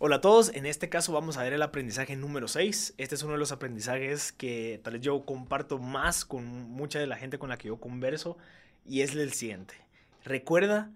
Hola a todos, en este caso vamos a ver el aprendizaje número 6. Este es uno de los aprendizajes que tal vez yo comparto más con mucha de la gente con la que yo converso y es el siguiente. Recuerda,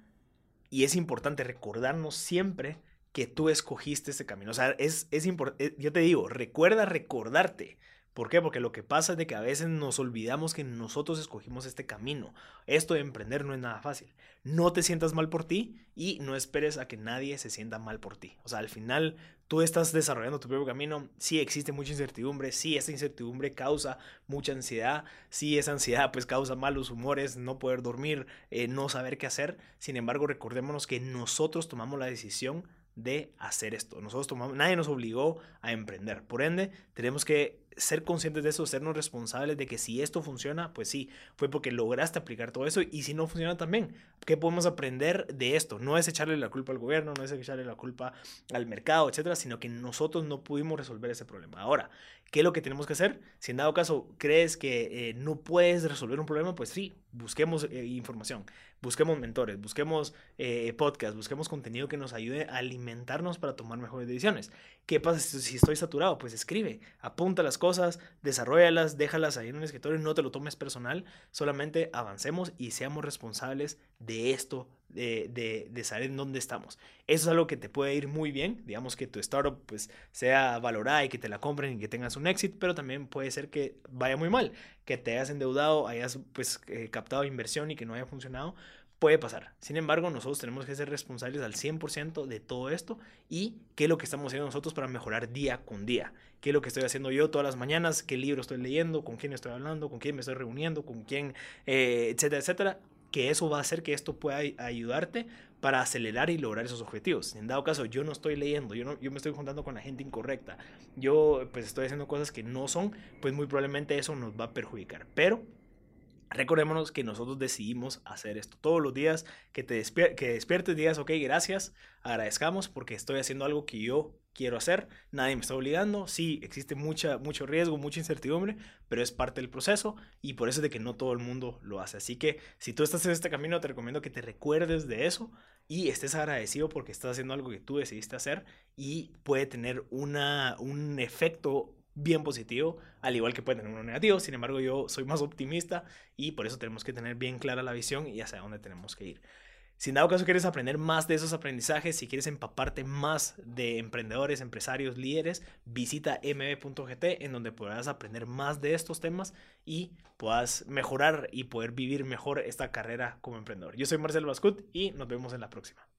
y es importante recordarnos siempre que tú escogiste este camino. O sea, es, es importante, eh, yo te digo, recuerda recordarte ¿Por qué? Porque lo que pasa es de que a veces nos olvidamos que nosotros escogimos este camino. Esto de emprender no es nada fácil. No te sientas mal por ti y no esperes a que nadie se sienta mal por ti. O sea, al final tú estás desarrollando tu propio camino. Sí existe mucha incertidumbre, sí esa incertidumbre causa mucha ansiedad, sí esa ansiedad pues causa malos humores, no poder dormir, eh, no saber qué hacer. Sin embargo, recordémonos que nosotros tomamos la decisión de hacer esto. Nosotros tomamos, nadie nos obligó a emprender. Por ende, tenemos que ser conscientes de eso, sernos responsables de que si esto funciona, pues sí, fue porque lograste aplicar todo eso y si no funciona también, ¿qué podemos aprender de esto? No es echarle la culpa al gobierno, no es echarle la culpa al mercado, etcétera, sino que nosotros no pudimos resolver ese problema. Ahora, ¿qué es lo que tenemos que hacer? Si en dado caso crees que eh, no puedes resolver un problema, pues sí, busquemos eh, información, busquemos mentores, busquemos eh, podcasts, busquemos contenido que nos ayude a alimentarnos para tomar mejores decisiones. ¿Qué pasa si estoy saturado? Pues escribe, apunta las cosas, desarrollalas, déjalas ahí en un escritorio, no te lo tomes personal, solamente avancemos y seamos responsables de esto, de, de, de, saber en dónde estamos. Eso es algo que te puede ir muy bien, digamos que tu startup pues sea valorada y que te la compren y que tengas un éxito, pero también puede ser que vaya muy mal, que te hayas endeudado, hayas pues eh, captado inversión y que no haya funcionado, puede pasar. Sin embargo, nosotros tenemos que ser responsables al 100% de todo esto y qué es lo que estamos haciendo nosotros para mejorar día con día. ¿Qué es lo que estoy haciendo yo todas las mañanas? ¿Qué libro estoy leyendo? ¿Con quién estoy hablando? ¿Con quién me estoy reuniendo? ¿Con quién? Eh, etcétera, etcétera. Que eso va a hacer que esto pueda ayudarte para acelerar y lograr esos objetivos. En dado caso, yo no estoy leyendo, yo, no, yo me estoy juntando con la gente incorrecta, yo pues estoy haciendo cosas que no son, pues muy probablemente eso nos va a perjudicar. Pero Recordémonos que nosotros decidimos hacer esto todos los días, que te despiertes y digas, ok, gracias, agradezcamos porque estoy haciendo algo que yo quiero hacer, nadie me está obligando, sí, existe mucha, mucho riesgo, mucha incertidumbre, pero es parte del proceso y por eso es de que no todo el mundo lo hace. Así que si tú estás en este camino, te recomiendo que te recuerdes de eso y estés agradecido porque estás haciendo algo que tú decidiste hacer y puede tener una, un efecto bien positivo, al igual que puede tener uno negativo. Sin embargo, yo soy más optimista y por eso tenemos que tener bien clara la visión y hacia dónde tenemos que ir. Si en dado caso quieres aprender más de esos aprendizajes, si quieres empaparte más de emprendedores, empresarios, líderes, visita mb.gt en donde podrás aprender más de estos temas y puedas mejorar y poder vivir mejor esta carrera como emprendedor. Yo soy Marcelo Bascut y nos vemos en la próxima.